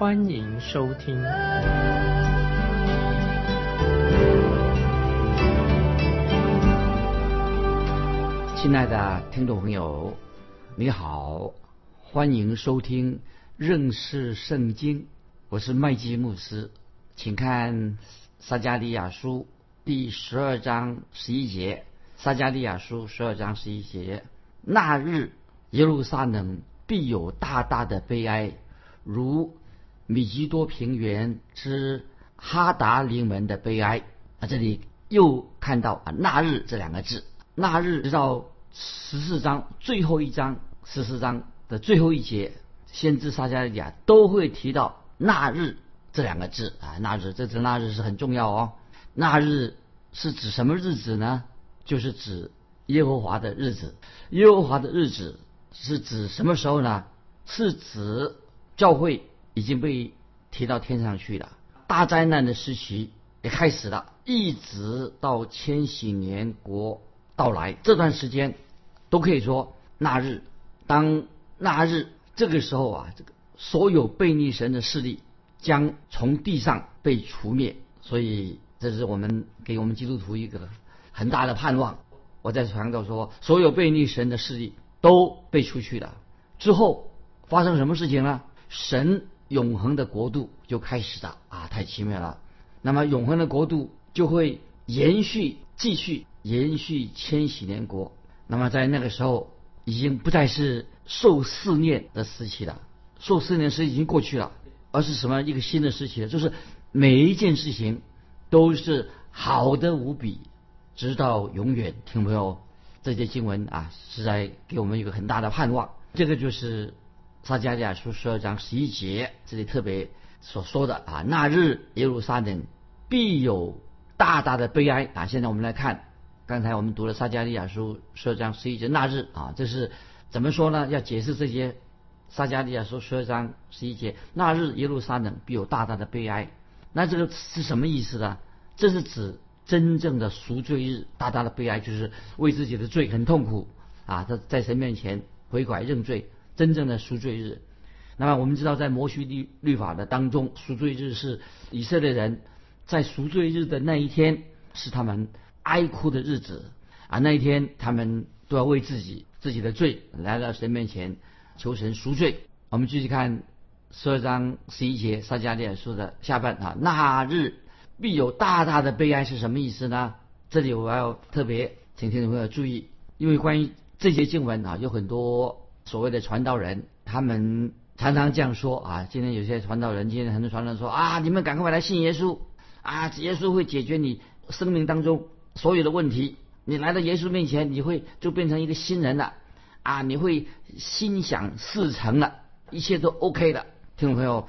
欢迎收听。亲爱的听众朋友，你好，欢迎收听认识圣经，我是麦基牧师，请看撒加利亚书第十二章十一节。撒加利亚书十二章十一节：那日耶路撒冷必有大大的悲哀，如米基多平原之哈达临门的悲哀。啊，这里又看到啊，那日这两个字。那日直到十四章最后一章，十四章的最后一节，先知撒加利亚都会提到那日这两个字啊。那日这次那日是很重要哦。那日是指什么日子呢？就是指耶和华的日子，耶和华的日子是指什么时候呢？是指教会已经被提到天上去了，大灾难的时期也开始了，一直到千禧年国到来这段时间，都可以说那日，当那日这个时候啊，这个所有背逆神的势力将从地上被除灭，所以这是我们给我们基督徒一个。很大的盼望，我在强调说，所有背逆神的势力都被出去了。之后发生什么事情呢？神永恒的国度就开始了啊，太奇妙了。那么永恒的国度就会延续、继续延续千禧年国。那么在那个时候，已经不再是受试炼的时期了，受试炼时已经过去了，而是什么一个新的时期了？就是每一件事情都是好的无比。直到永远，听朋友，这些经文啊，是在给我们一个很大的盼望。这个就是撒迦利亚书十二章十一节这里特别所说的啊，那日耶路撒冷必有大大的悲哀啊。现在我们来看，刚才我们读了撒迦利亚书十二章十一节那日啊，这是怎么说呢？要解释这些撒迦利亚书十二章十一节那日耶路撒冷必有大大的悲哀，那这个是什么意思呢？这是指。真正的赎罪日，大大的悲哀就是为自己的罪很痛苦啊！他在神面前悔改认罪，真正的赎罪日。那么我们知道，在摩西律律法的当中，赎罪日是以色列人在赎罪日的那一天是他们哀哭的日子啊！那一天他们都要为自己自己的罪来到神面前求神赎罪。我们继续看十二章十一节撒迦利亚书的下半啊，那日。必有大大的悲哀是什么意思呢？这里我要特别请听众朋友注意，因为关于这些经文啊，有很多所谓的传道人，他们常常这样说啊。今天有些传道人，今天很多传道人说啊，你们赶快来信耶稣啊，耶稣会解决你生命当中所有的问题。你来到耶稣面前，你会就变成一个新人了啊，你会心想事成了，一切都 OK 的。听众朋友，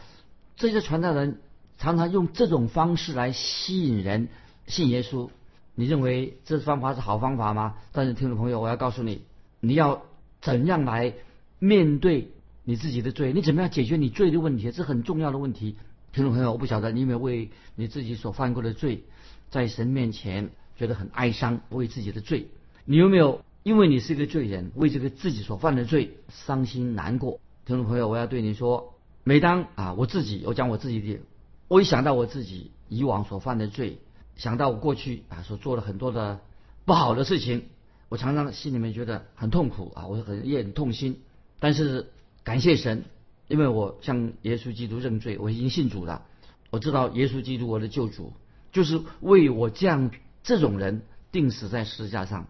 这些传道人。常常用这种方式来吸引人信耶稣，你认为这方法是好方法吗？但是听众朋友，我要告诉你，你要怎样来面对你自己的罪？你怎么样解决你罪的问题？这很重要的问题。听众朋友，我不晓得你有没有为你自己所犯过的罪，在神面前觉得很哀伤，为自己的罪，你有没有因为你是一个罪人，为这个自己所犯的罪伤心难过？听众朋友，我要对你说，每当啊，我自己，我讲我自己的。我一想到我自己以往所犯的罪，想到我过去啊所做了很多的不好的事情，我常常心里面觉得很痛苦啊，我很也很痛心。但是感谢神，因为我向耶稣基督认罪，我已经信主了。我知道耶稣基督我的救主，就是为我这样这种人定死在十字架上。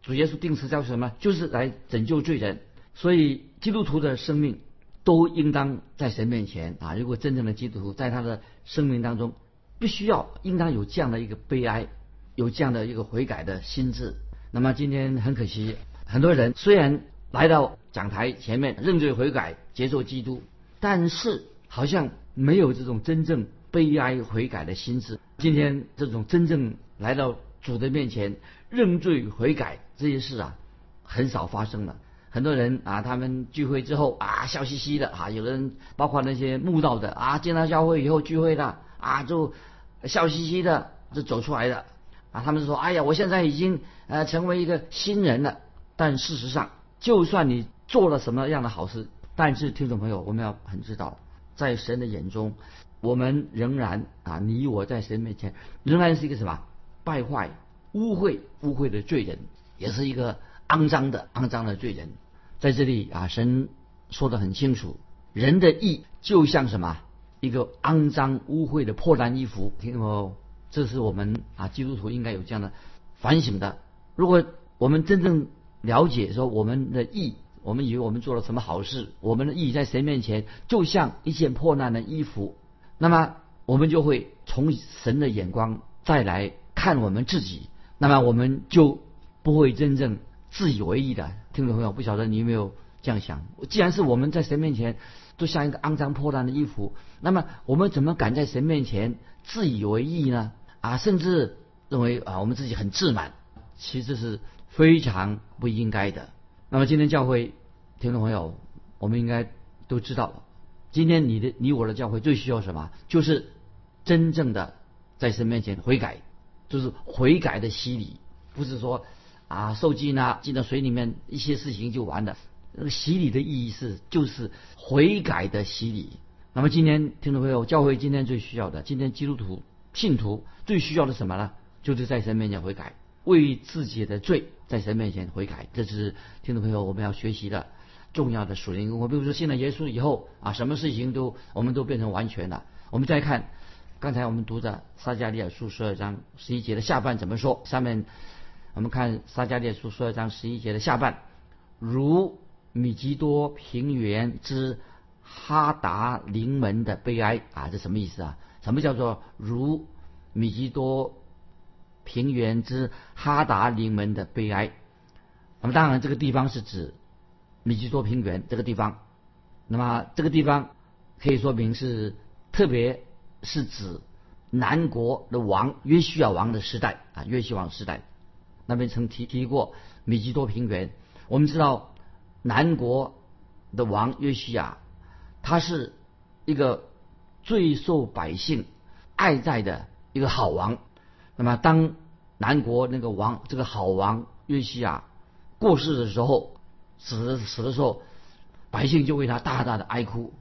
主耶稣定死叫什么？就是来拯救罪人。所以基督徒的生命。都应当在神面前啊！如果真正的基督徒在他的生命当中，必须要应当有这样的一个悲哀，有这样的一个悔改的心智。那么今天很可惜，很多人虽然来到讲台前面认罪悔改、接受基督，但是好像没有这种真正悲哀悔改的心智。今天这种真正来到主的面前认罪悔改这些事啊，很少发生了。很多人啊，他们聚会之后啊，笑嘻嘻的啊，有的人包括那些慕道的啊，进到教会以后聚会的啊，就笑嘻嘻的就走出来的啊，他们说，哎呀，我现在已经呃成为一个新人了。但事实上，就算你做了什么样的好事，但是听众朋友，我们要很知道，在神的眼中，我们仍然啊，你我在神面前仍然是一个什么败坏、污秽、污秽的罪人，也是一个肮脏的、肮脏的罪人。在这里啊，神说的很清楚，人的义就像什么一个肮脏、污秽的破烂衣服。听懂没？这是我们啊基督徒应该有这样的反省的。如果我们真正了解说我们的义，我们以为我们做了什么好事，我们的义在神面前就像一件破烂的衣服，那么我们就会从神的眼光再来看我们自己，那么我们就不会真正自以为意的。听众朋友，不晓得你有没有这样想？既然是我们在神面前都像一个肮脏破烂的衣服，那么我们怎么敢在神面前自以为意呢？啊，甚至认为啊我们自己很自满，其实是。非常不应该的。那么今天教会听众朋友，我们应该都知道，今天你的你我的教会最需要什么？就是真正的在神面前悔改，就是悔改的洗礼，不是说啊受浸啊进到水里面一些事情就完了。那个洗礼的意义是就是悔改的洗礼。那么今天听众朋友，教会今天最需要的，今天基督徒信徒最需要的什么呢？就是在神面前悔改。为自己的罪在神面前悔改，这是听众朋友我们要学习的重要的属灵。我比如说信了耶稣以后啊，什么事情都我们都变成完全了。我们再看刚才我们读的撒加利亚书十二章十一节的下半怎么说？下面我们看撒加利亚书十二章十一节的下半，如米吉多平原之哈达临门的悲哀啊，这什么意思啊？什么叫做如米吉多？平原之哈达临门的悲哀。那么当然，这个地方是指米基多平原这个地方。那么这个地方可以说明是，特别是指南国的王约西亚王的时代啊，约西亚王时代。那边曾提提过米基多平原。我们知道南国的王约西亚，他是一个最受百姓爱戴的一个好王。那么，当南国那个王这个好王约西亚过世的时候，死死的时候，百姓就为他大大的哀哭。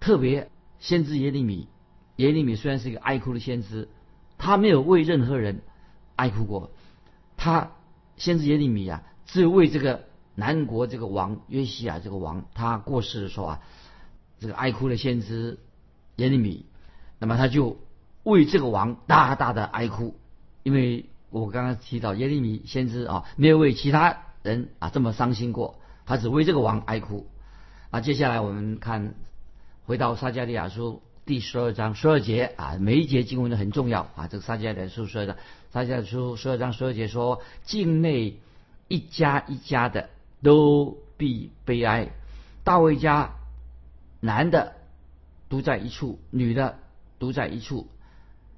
特别先知耶利米，耶利米虽然是一个哀哭的先知，他没有为任何人哀哭过。他先知耶利米啊，只有为这个南国这个王约西亚这个王他过世的时候啊，这个哀哭的先知耶利米，那么他就为这个王大大的哀哭。因为我刚刚提到耶利米先知啊，没有为其他人啊这么伤心过，他只为这个王哀哭。啊，接下来我们看回到撒加利亚书第十二章十二节啊，每一节经文都很重要啊。这个撒加利亚书十二章，撒加利亚书十二章十二节说，境内一家一家的都必悲哀，大卫家男的独在一处，女的独在一处，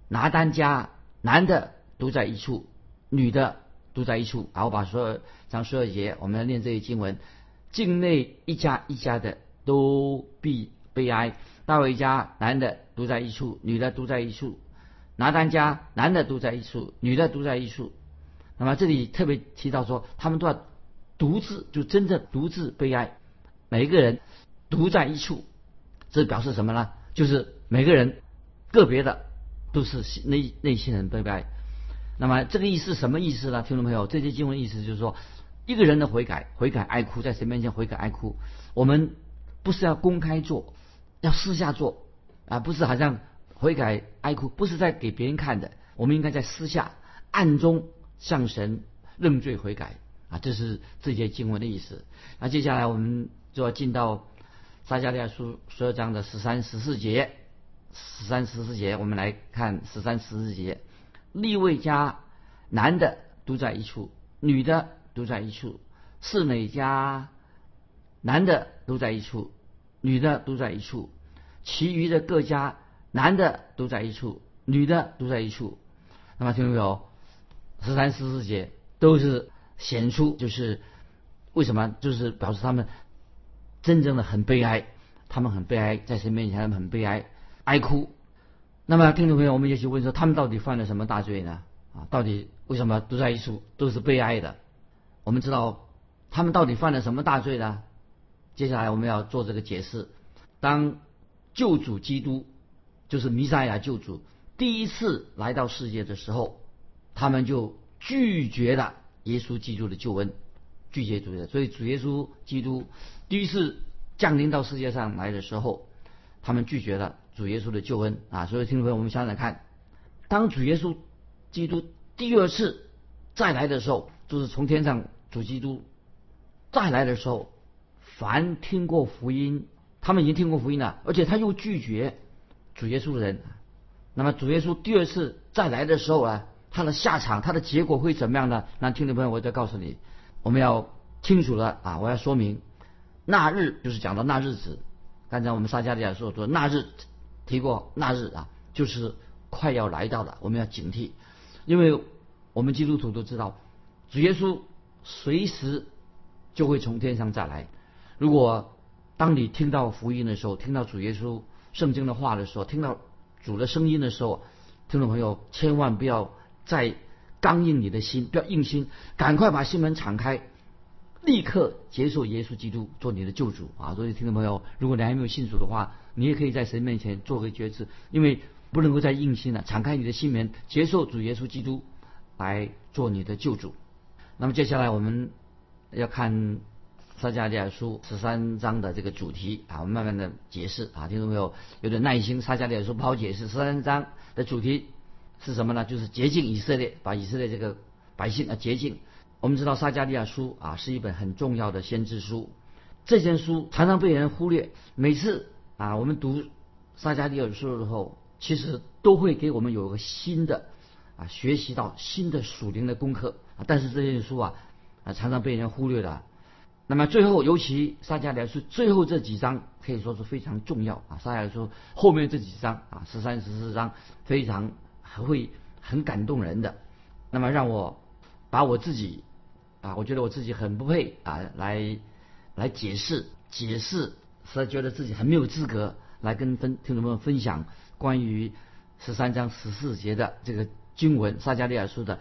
拿单家男的。都在一处，女的都在一处。好，我把所有章十二节，我们来念这些经文。境内一家一家的都必悲哀。大卫家男的都在一处，女的都在一处。拿单家男的都在一处，女的都在一处。那么这里特别提到说，他们都要独自，就真正独自悲哀。每一个人独在一处，这表示什么呢？就是每个人个别的都是内内心很悲哀。那么这个意思什么意思呢？听众朋友，这些经文意思就是说，一个人的悔改、悔改哀哭，在神面前悔改哀哭，我们不是要公开做，要私下做啊，不是好像悔改哀哭，不是在给别人看的，我们应该在私下暗中向神认罪悔改啊，这是这些经文的意思。那接下来我们就要进到撒迦利亚书十二章的十三、十四节，十三、十四节，我们来看十三、十四节。立位家男的都在一处，女的都在一处；四美家男的都在一处，女的都在一处；其余的各家男的都在一处，女的都在一处。那么听众朋友，十三、十四节都是显出，就是为什么？就是表示他们真正的很悲哀，他们很悲哀，在神面前他们很悲哀，哀哭。那么听众朋友，我们也许问说，他们到底犯了什么大罪呢？啊，到底为什么都在一处，都是悲哀的？我们知道他们到底犯了什么大罪呢？接下来我们要做这个解释。当救主基督，就是弥赛亚救主，第一次来到世界的时候，他们就拒绝了耶稣基督的救恩，拒绝主的。所以主耶稣基督第一次降临到世界上来的时候，他们拒绝了主耶稣的救恩啊。所以听众朋友，我们想想看，当主耶稣基督第二次再来的时候，就是从天上主基督再来的时候，凡听过福音，他们已经听过福音了，而且他又拒绝主耶稣的人，那么主耶稣第二次再来的时候呢，他的下场，他的结果会怎么样呢？那听众朋友，我再告诉你，我们要清楚了啊，我要说明，那日就是讲到那日子，刚才我们撒加利亚说说那日提过那日啊，就是快要来到了，我们要警惕，因为我们基督徒都知道，主耶稣随时就会从天上再来。如果当你听到福音的时候，听到主耶稣圣经的话的时候，听到主的声音的时候，听众朋友千万不要再刚硬你的心，不要硬心，赶快把心门敞开，立刻接受耶稣基督做你的救主啊！所以听众朋友，如果你还没有信主的话，你也可以在神面前做个决志，因为不能够再硬心了，敞开你的心门，接受主耶稣基督来做你的救主。那么接下来我们要看。撒迦利亚书十三章的这个主题啊，我们慢慢的解释啊，听众朋友有点耐心。撒迦利亚书不好解释，十三章的主题是什么呢？就是洁净以色列，把以色列这个百姓啊洁净。我们知道撒迦利亚书啊是一本很重要的先知书，这些书常常被人忽略。每次啊我们读撒迦利亚书的时候，其实都会给我们有一个新的啊学习到新的属灵的功课啊。但是这些书啊啊常常被人忽略了。那么最后，尤其撒迦利亚书最后这几章可以说是非常重要啊。撒迦利亚书后面这几章啊，十三、十四章非常还会很感动人的。那么让我把我自己啊，我觉得我自己很不配啊，来来解释解释，实在觉得自己很没有资格来跟分听众朋友分享关于十三章十四节的这个经文撒迦利亚书的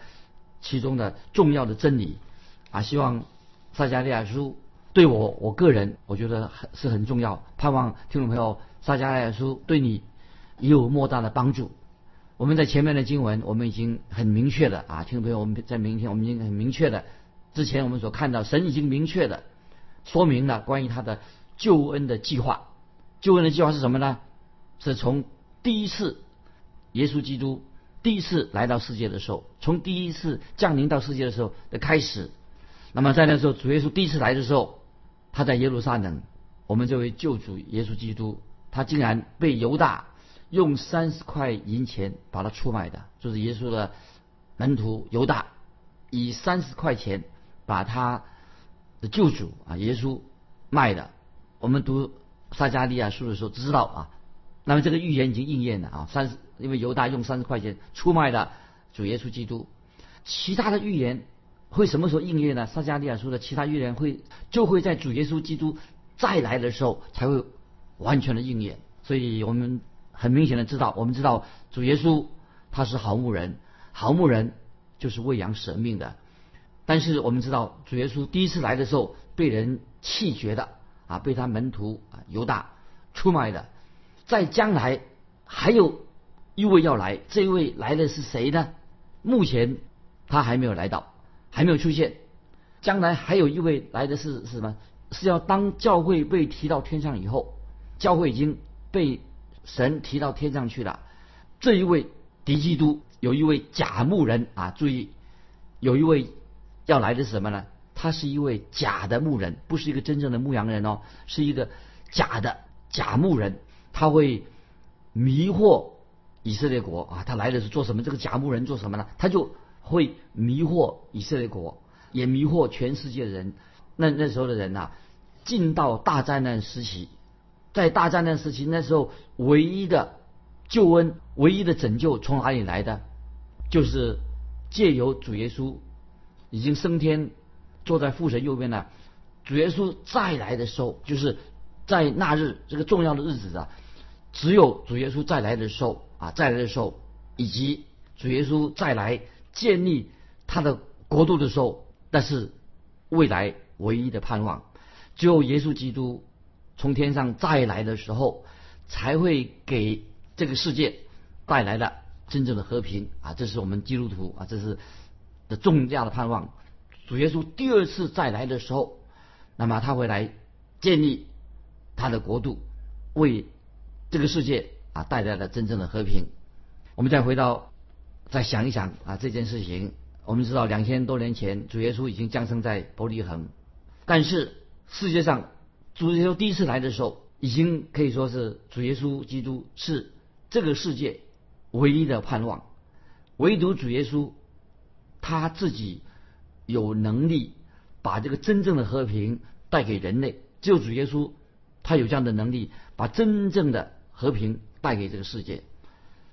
其中的重要的真理啊，希望。撒加利亚书对我我个人，我觉得很是很重要。盼望听众朋友，撒加利亚书对你也有莫大的帮助。我们在前面的经文，我们已经很明确的啊，听众朋友，我们在明天我们已经很明确的，之前我们所看到，神已经明确的说明了关于他的救恩的计划。救恩的计划是什么呢？是从第一次耶稣基督第一次来到世界的时候，从第一次降临到世界的时候的开始。那么在那时候，主耶稣第一次来的时候，他在耶路撒冷，我们这位救主耶稣基督，他竟然被犹大用三十块银钱把他出卖的，就是耶稣的门徒犹大以三十块钱把他的救主啊耶稣卖的。我们读撒加利亚书的时候知道啊，那么这个预言已经应验了啊，三十因为犹大用三十块钱出卖了主耶稣基督，其他的预言。会什么时候应验呢？撒加利亚书的其他预言会就会在主耶稣基督再来的时候才会完全的应验。所以我们很明显的知道，我们知道主耶稣他是好牧人，好牧人就是喂养舍命的。但是我们知道主耶稣第一次来的时候被人弃绝的啊，被他门徒啊犹大出卖的。在将来还有一位要来，这一位来的是谁呢？目前他还没有来到。还没有出现，将来还有一位来的是是什么？是要当教会被提到天上以后，教会已经被神提到天上去了。这一位敌基督有一位假牧人啊，注意，有一位要来的是什么呢？他是一位假的牧人，不是一个真正的牧羊人哦，是一个假的假牧人，他会迷惑以色列国啊。他来的是做什么？这个假牧人做什么呢？他就。会迷惑以色列国，也迷惑全世界的人。那那时候的人呐，进到大灾难时期，在大灾难时期，那时候唯一的救恩唯一的拯救从哪里来的？就是借由主耶稣已经升天，坐在父神右边呢。主耶稣再来的时候，就是在那日这个重要的日子啊，只有主耶稣再来的时候啊，再来的时候，以及主耶稣再来建立他的国度的时候，那是未来唯一的盼望。只有耶稣基督从天上再来的时候，才会给这个世界带来了真正的和平啊！这是我们基督徒啊，这是的重要的盼望。主耶稣第二次再来的时候。那么他会来建立他的国度，为这个世界啊带来了真正的和平。我们再回到再想一想啊这件事情，我们知道两千多年前主耶稣已经降生在伯利恒，但是世界上主耶稣第一次来的时候，已经可以说是主耶稣基督是这个世界唯一的盼望，唯独主耶稣他自己有能力。把这个真正的和平带给人类，只有主耶稣，他有这样的能力，把真正的和平带给这个世界。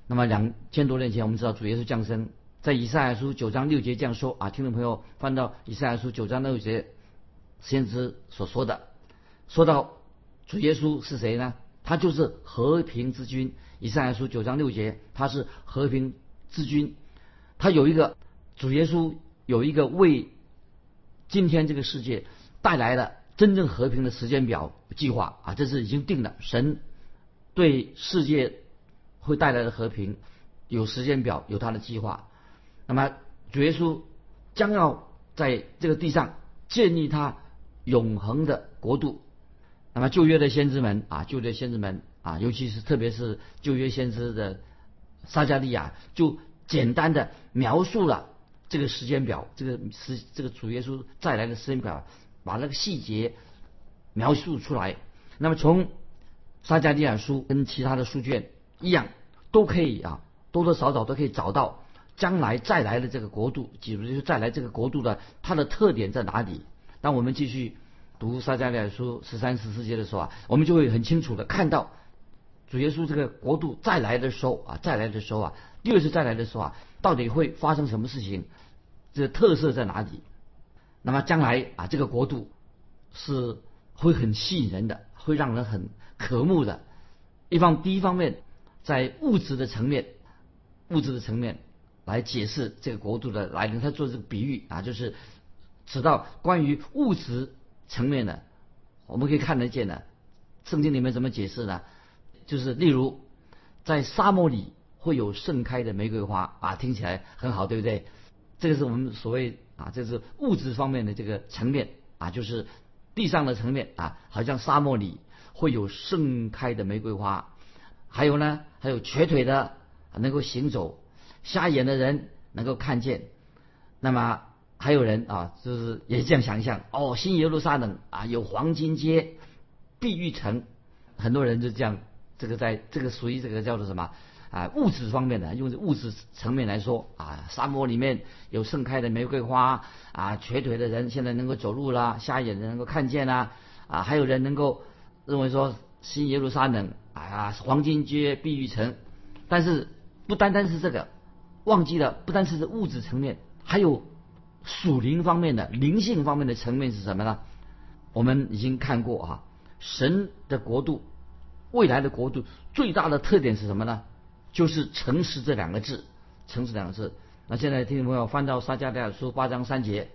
那么两千多年前，我们知道主耶稣降生，在以赛亚书九章六节这样说啊，听众朋友翻到以赛亚书九章六节，先知所说的，说到主耶稣是谁呢？他就是和平之君。以赛亚书九章六节，他是和平之君，他有一个主耶稣有一个为。今天这个世界带来了真正和平的时间表计划啊，这是已经定了。神对世界会带来的和平有时间表，有他的计划。那么主耶稣将要在这个地上建立他永恒的国度。那么旧约的先知们啊，旧约先知们啊，尤其是特别是旧约先知的撒加利亚，就简单的描述了。这个时间表，这个时这个主耶稣再来的时间表，把那个细节描述出来。那么从撒加利亚书跟其他的书卷一样，都可以啊，多多少少都可以找到将来再来的这个国度，比如就是再来这个国度的它的特点在哪里。当我们继续读撒加利亚书十三十四节的时候啊，我们就会很清楚的看到主耶稣这个国度再来的时候啊，再来的时候啊，第二次再来的时候啊，到底会发生什么事情？这特色在哪里？那么将来啊，这个国度是会很吸引人的，会让人很渴慕的。一方第一方面，在物质的层面，物质的层面来解释这个国度的来临。他做这个比喻啊，就是指到关于物质层面的，我们可以看得见的。圣经里面怎么解释呢？就是例如在沙漠里会有盛开的玫瑰花啊，听起来很好，对不对？这个是我们所谓啊，这是物质方面的这个层面啊，就是地上的层面啊，好像沙漠里会有盛开的玫瑰花，还有呢，还有瘸腿的能够行走，瞎眼的人能够看见，那么还有人啊，就是也这样想象哦，新耶路撒冷啊，有黄金街、碧玉城，很多人就这样，这个在这个属于这个叫做什么？啊，物质方面的，用物质层面来说啊，沙漠里面有盛开的玫瑰花啊，瘸腿的人现在能够走路啦，瞎眼的能够看见啦，啊，还有人能够认为说新耶路撒冷啊，黄金街、碧玉城，但是不单单是这个，忘记了不单是物质层面，还有属灵方面的、灵性方面的层面是什么呢？我们已经看过啊，神的国度，未来的国度最大的特点是什么呢？就是诚实这两个字，诚实两个字。那现在听众朋友翻到撒迦利亚书八章三节，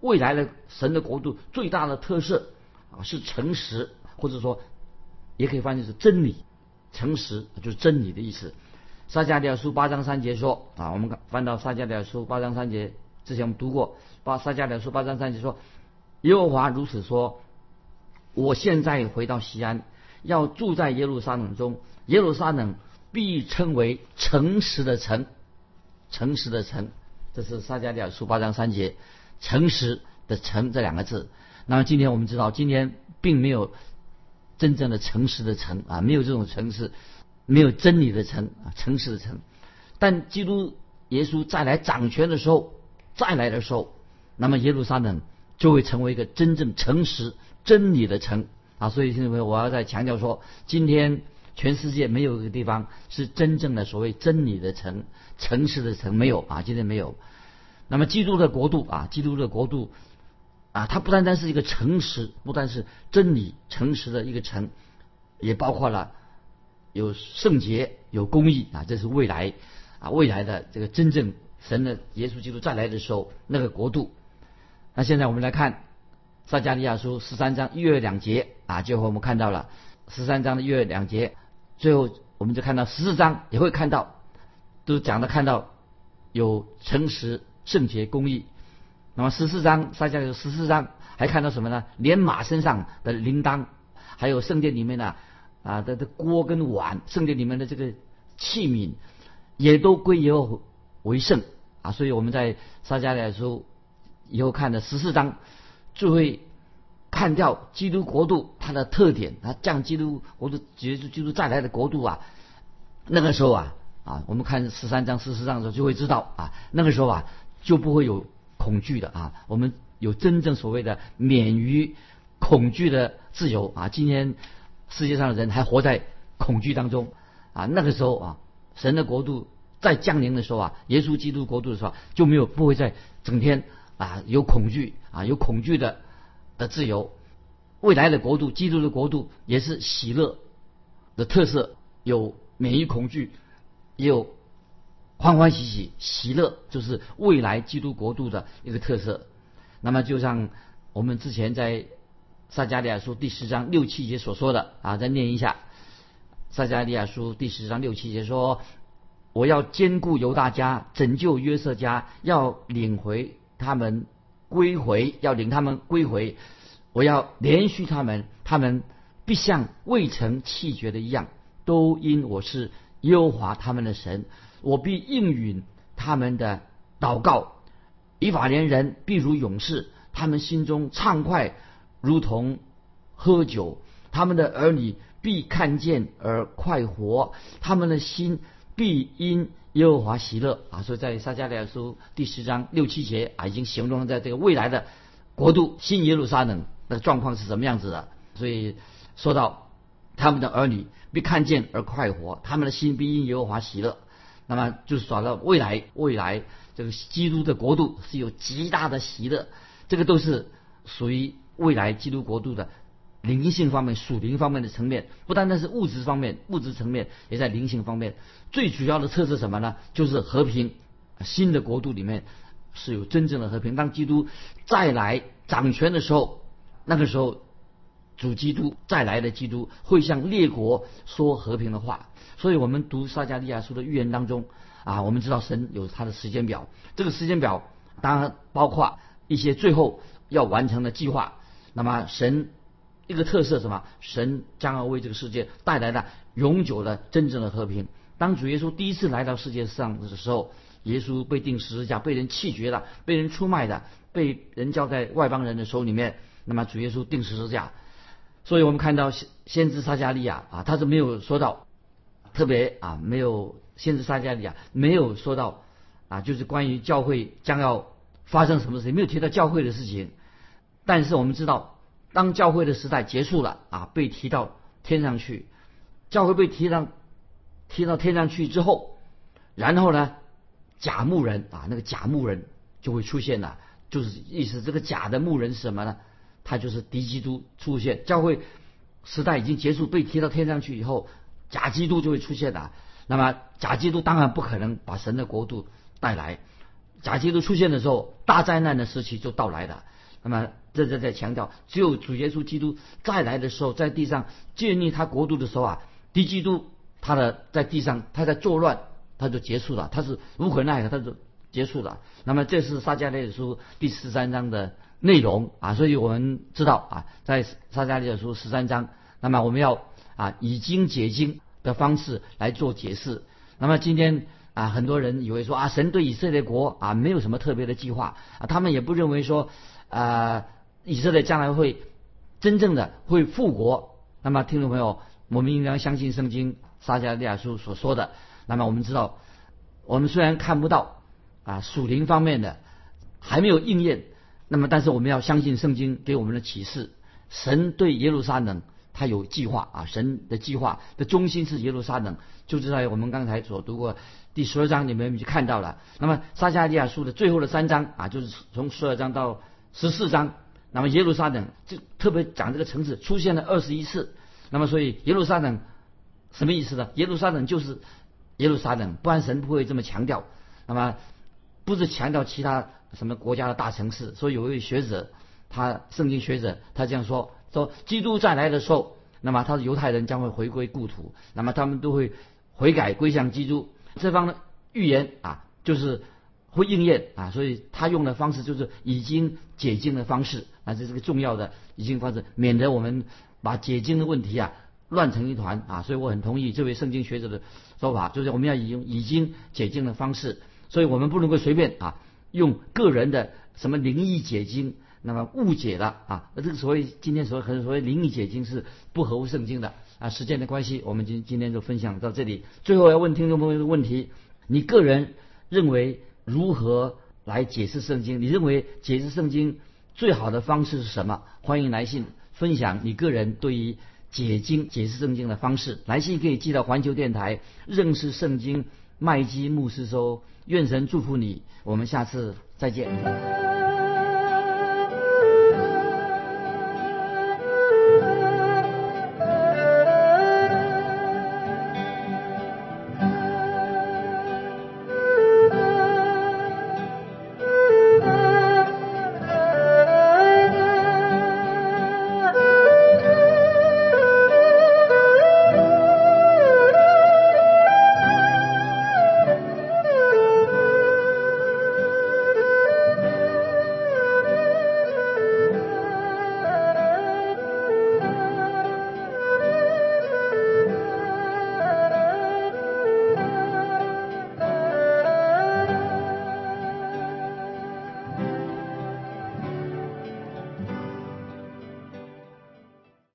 未来的神的国度最大的特色啊是诚实，或者说也可以翻译是真理。诚实就是真理的意思。撒迦利亚书八章三节说啊，我们翻到撒迦利亚书八章三节，之前我们读过。八撒迦利亚书八章三节说，耶和华如此说：我现在回到西安，要住在耶路撒冷中，耶路撒冷。必称为诚实的诚，诚实的诚，这是撒迦利亚书八章三节，诚实的诚这两个字。那么今天我们知道，今天并没有真正的诚实的诚啊，没有这种诚实，没有真理的诚啊，诚实的诚。但基督耶稣再来掌权的时候，再来的时候，那么耶路撒冷就会成为一个真正诚实真理的城啊。所以现在我要再强调说，今天。全世界没有一个地方是真正的所谓真理的城、诚实的城，没有啊，今天没有。那么基督的国度啊，基督的国度啊，它不单单是一个诚实，不单是真理、诚实的一个城，也包括了有圣洁、有公义啊，这是未来啊未来的这个真正神的耶稣基督再来的时候那个国度。那现在我们来看撒加利亚书十三章一月两节啊，最后我们看到了十三章的一月两节，最后我们就看到十四章也会看到，都讲的看到有诚实。圣洁公义，那么十四章，撒迦有十四章还看到什么呢？连马身上的铃铛，还有圣殿里面的啊的的锅跟碗，圣殿里面的这个器皿，也都归耶和为圣啊。所以我们在撒迦的时候以后看的十四章，就会看掉基督国度它的特点，它降基督国度，结束基督再来的国度啊。那个时候啊啊，我们看十三章、十四章的时候就会知道啊，那个时候啊。就不会有恐惧的啊！我们有真正所谓的免于恐惧的自由啊！今天世界上的人还活在恐惧当中啊！那个时候啊，神的国度在降临的时候啊，耶稣基督国度的时候就没有不会再整天啊有恐惧啊有恐惧的的自由。未来的国度，基督的国度也是喜乐的特色，有免于恐惧，也有。欢欢喜喜，喜乐就是未来基督国度的一个特色。那么，就像我们之前在撒加利亚书第十章六七节所说的啊，再念一下。撒加利亚书第十章六七节说：“我要兼顾犹大家，拯救约瑟家，要领回他们归回，要领他们归回。我要连续他们，他们必像未曾弃绝的一样，都因我是优华他们的神。”我必应允他们的祷告，以法连人必如勇士，他们心中畅快，如同喝酒；他们的儿女必看见而快活，他们的心必因耶和华喜乐啊！所以在撒迦利亚书第十章六七节啊，已经形容在这个未来的国度新耶路撒冷的状况是什么样子的。所以说到他们的儿女必看见而快活，他们的心必因耶和华喜乐。那么就是说到未来，未来这个基督的国度是有极大的喜乐，这个都是属于未来基督国度的灵性方面、属灵方面的层面，不单单是物质方面，物质层面也在灵性方面。最主要的特色什么呢？就是和平。新的国度里面是有真正的和平。当基督再来掌权的时候，那个时候主基督再来的基督会向列国说和平的话。所以我们读撒加利亚书的预言当中啊，我们知道神有他的时间表。这个时间表当然包括一些最后要完成的计划。那么神一个特色什么？神将要为这个世界带来的永久的真正的和平。当主耶稣第一次来到世界上的时候，耶稣被钉十字架，被人弃绝了，被人出卖的，被人交在外邦人的手里面。那么主耶稣钉十字架，所以我们看到先先知撒加利亚啊，他是没有说到。特别啊，没有先知撒迦利亚没有说到啊，就是关于教会将要发生什么事情，没有提到教会的事情。但是我们知道，当教会的时代结束了啊，被提到天上去，教会被提上提到天上去之后，然后呢，假牧人啊，那个假牧人就会出现了，就是意思这个假的牧人是什么呢？他就是敌基督出现，教会时代已经结束，被提到天上去以后。假基督就会出现的，那么假基督当然不可能把神的国度带来。假基督出现的时候，大灾难的时期就到来了。那么这这在强调，只有主耶稣基督再来的时候，在地上建立他国度的时候啊，敌基督他的在地上他在作乱，他就结束了，他是无可奈何，他就结束了。那么这是撒迦利亚书第十三章的内容啊，所以我们知道啊，在撒迦利亚书十三章，那么我们要。啊，以经解经的方式来做解释。那么今天啊，很多人以为说啊，神对以色列国啊没有什么特别的计划啊，他们也不认为说啊，以色列将来会真正的会复国。那么听众朋友，我们应当相信圣经撒迦利亚书所说的。那么我们知道，我们虽然看不到啊属灵方面的还没有应验，那么但是我们要相信圣经给我们的启示，神对耶路撒冷。他有计划啊，神的计划的中心是耶路撒冷，就是在我们刚才所读过第十二章里面就看到了。那么撒迦利亚书的最后的三章啊，就是从十二章到十四章，那么耶路撒冷就特别讲这个城市出现了二十一次。那么所以耶路撒冷什么意思呢？耶路撒冷就是耶路撒冷，不然神不会这么强调。那么不是强调其他什么国家的大城市。所以有一位学者，他圣经学者，他这样说。说基督再来的时候，那么他的犹太人将会回归故土，那么他们都会悔改归向基督。这方的预言啊，就是会应验啊，所以他用的方式就是已经解经的方式啊，这是个重要的已经方式，免得我们把解经的问题啊乱成一团啊。所以我很同意这位圣经学者的说法，就是我们要用已经解经的方式，所以我们不能够随便啊用个人的什么灵异解经。那么误解了啊，那这个所谓今天所谓很所谓灵异解经是不合乎圣经的啊。时间的关系，我们今今天就分享到这里。最后要问听众朋友的问题：你个人认为如何来解释圣经？你认为解释圣经最好的方式是什么？欢迎来信分享你个人对于解经解释圣经的方式。来信可以寄到环球电台认识圣经麦基牧师收。愿神祝福你，我们下次再见。